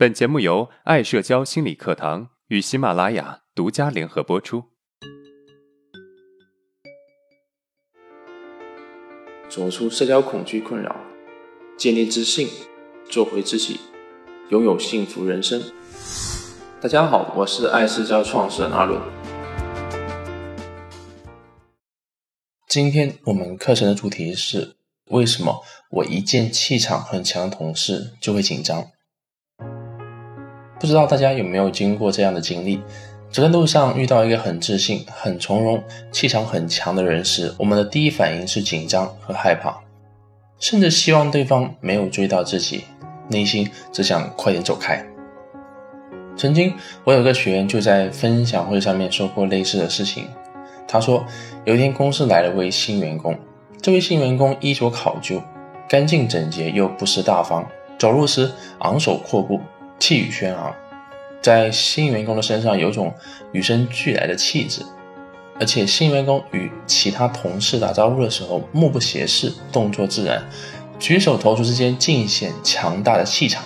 本节目由爱社交心理课堂与喜马拉雅独家联合播出。走出社交恐惧困扰，建立自信，做回自己，拥有幸福人生。大家好，我是爱社交创始人阿伦。今天我们课程的主题是：为什么我一见气场很强的同事就会紧张？不知道大家有没有经过这样的经历？走在路上遇到一个很自信、很从容、气场很强的人时，我们的第一反应是紧张和害怕，甚至希望对方没有追到自己，内心只想快点走开。曾经我有个学员就在分享会上面说过类似的事情。他说，有一天公司来了位新员工，这位新员工衣着考究，干净整洁又不失大方，走路时昂首阔步。气宇轩昂，在新员工的身上有种与生俱来的气质，而且新员工与其他同事打招呼的时候目不斜视，动作自然，举手投足之间尽显强大的气场。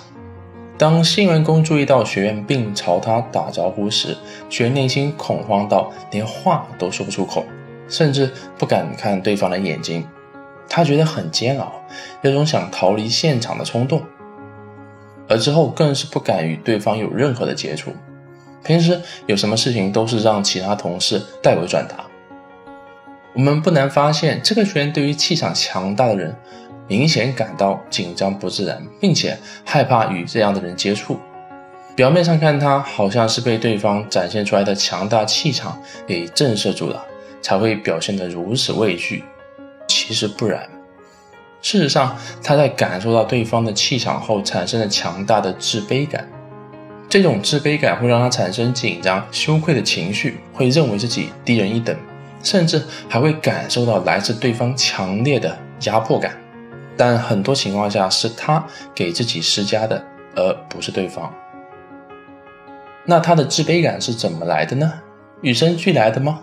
当新员工注意到学员并朝他打招呼时，学员内心恐慌到连话都说不出口，甚至不敢看对方的眼睛，他觉得很煎熬，有种想逃离现场的冲动。而之后更是不敢与对方有任何的接触，平时有什么事情都是让其他同事代为转达。我们不难发现，这个学员对于气场强大的人明显感到紧张不自然，并且害怕与这样的人接触。表面上看，他好像是被对方展现出来的强大气场给震慑住了，才会表现得如此畏惧。其实不然。事实上，他在感受到对方的气场后，产生了强大的自卑感。这种自卑感会让他产生紧张、羞愧的情绪，会认为自己低人一等，甚至还会感受到来自对方强烈的压迫感。但很多情况下是他给自己施加的，而不是对方。那他的自卑感是怎么来的呢？与生俱来的吗？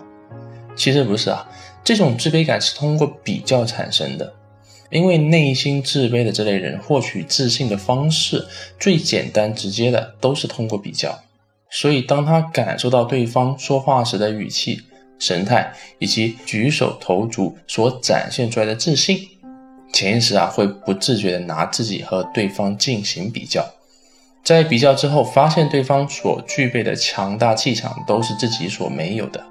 其实不是啊，这种自卑感是通过比较产生的。因为内心自卑的这类人，获取自信的方式最简单直接的都是通过比较，所以当他感受到对方说话时的语气、神态以及举手投足所展现出来的自信，潜意识啊会不自觉的拿自己和对方进行比较，在比较之后发现对方所具备的强大气场都是自己所没有的，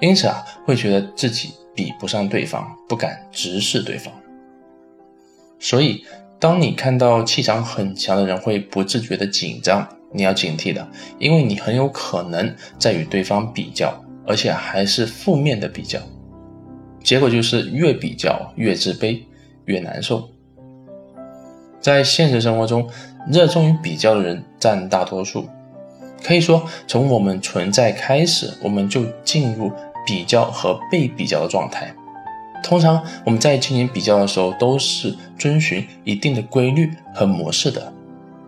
因此啊会觉得自己比不上对方，不敢直视对方。所以，当你看到气场很强的人会不自觉的紧张，你要警惕的，因为你很有可能在与对方比较，而且还是负面的比较，结果就是越比较越自卑，越难受。在现实生活中，热衷于比较的人占大多数，可以说从我们存在开始，我们就进入比较和被比较的状态。通常我们在进行比较的时候，都是遵循一定的规律和模式的，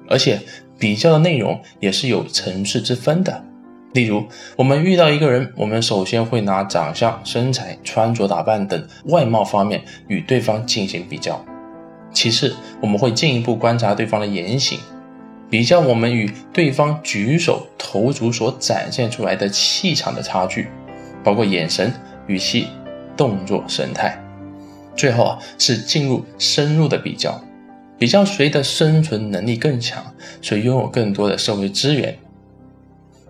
而且比较的内容也是有层次之分的。例如，我们遇到一个人，我们首先会拿长相、身材、穿着打扮等外貌方面与对方进行比较；其次，我们会进一步观察对方的言行，比较我们与对方举手投足所展现出来的气场的差距，包括眼神、语气。动作神态，最后啊是进入深入的比较，比较谁的生存能力更强，谁拥有更多的社会资源。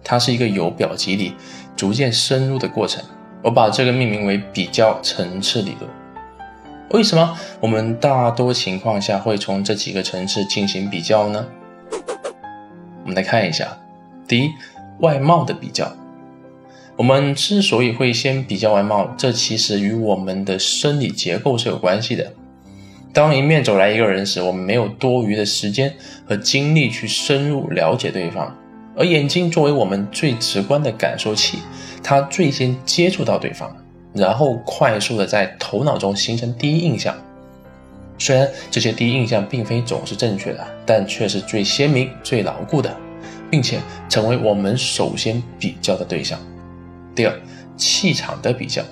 它是一个由表及里，逐渐深入的过程。我把这个命名为比较层次理论。为什么我们大多情况下会从这几个层次进行比较呢？我们来看一下，第一，外貌的比较。我们之所以会先比较外貌，这其实与我们的生理结构是有关系的。当迎面走来一个人时，我们没有多余的时间和精力去深入了解对方，而眼睛作为我们最直观的感受器，它最先接触到对方，然后快速的在头脑中形成第一印象。虽然这些第一印象并非总是正确的，但却是最鲜明、最牢固的，并且成为我们首先比较的对象。第二，气场的比较，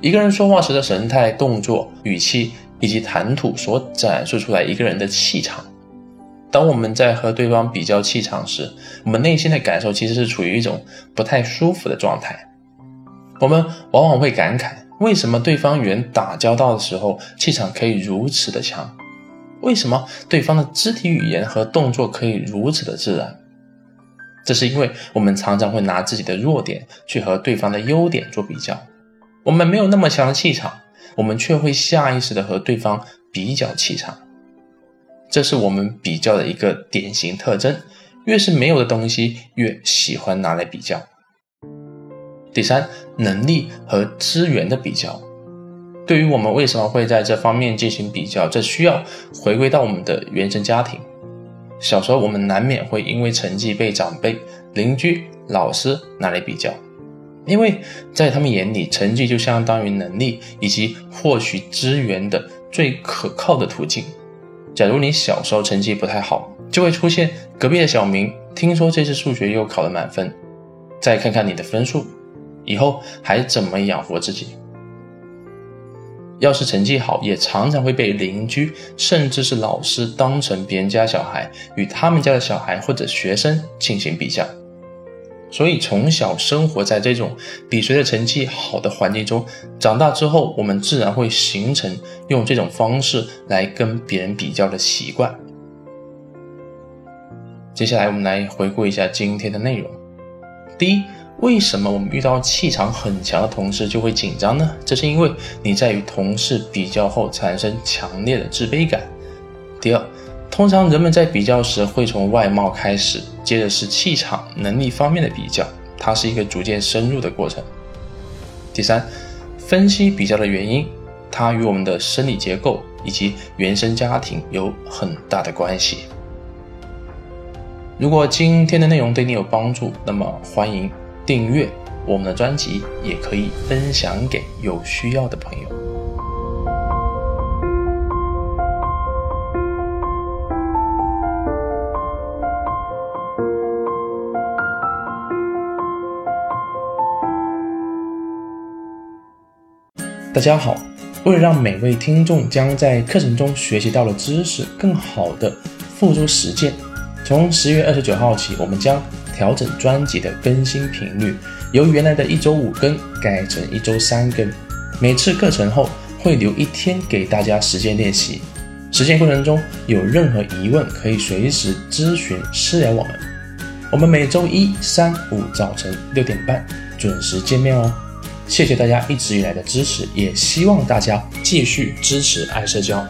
一个人说话时的神态、动作、语气以及谈吐所展示出来一个人的气场，当我们在和对方比较气场时，我们内心的感受其实是处于一种不太舒服的状态。我们往往会感慨，为什么对方与人打交道的时候气场可以如此的强？为什么对方的肢体语言和动作可以如此的自然？这是因为我们常常会拿自己的弱点去和对方的优点做比较。我们没有那么强的气场，我们却会下意识的和对方比较气场。这是我们比较的一个典型特征。越是没有的东西，越喜欢拿来比较。第三，能力和资源的比较。对于我们为什么会在这方面进行比较，这需要回归到我们的原生家庭。小时候，我们难免会因为成绩被长辈、邻居、老师拿来比较，因为在他们眼里，成绩就相当于能力以及获取资源的最可靠的途径。假如你小时候成绩不太好，就会出现隔壁的小明，听说这次数学又考了满分，再看看你的分数，以后还怎么养活自己？要是成绩好，也常常会被邻居甚至是老师当成别人家小孩，与他们家的小孩或者学生进行比较。所以从小生活在这种比谁的成绩好的环境中，长大之后，我们自然会形成用这种方式来跟别人比较的习惯。接下来，我们来回顾一下今天的内容。第一。为什么我们遇到气场很强的同事就会紧张呢？这是因为你在与同事比较后产生强烈的自卑感。第二，通常人们在比较时会从外貌开始，接着是气场、能力方面的比较，它是一个逐渐深入的过程。第三，分析比较的原因，它与我们的生理结构以及原生家庭有很大的关系。如果今天的内容对你有帮助，那么欢迎。订阅我们的专辑，也可以分享给有需要的朋友。大家好，为了让每位听众将在课程中学习到的知识更好的付诸实践，从十月二十九号起，我们将。调整专辑的更新频率，由原来的一周五更改成一周三更。每次课程后会留一天给大家实践练习。实践过程中有任何疑问，可以随时咨询私聊我们。我们每周一、三、五早晨六点半准时见面哦。谢谢大家一直以来的支持，也希望大家继续支持爱社交。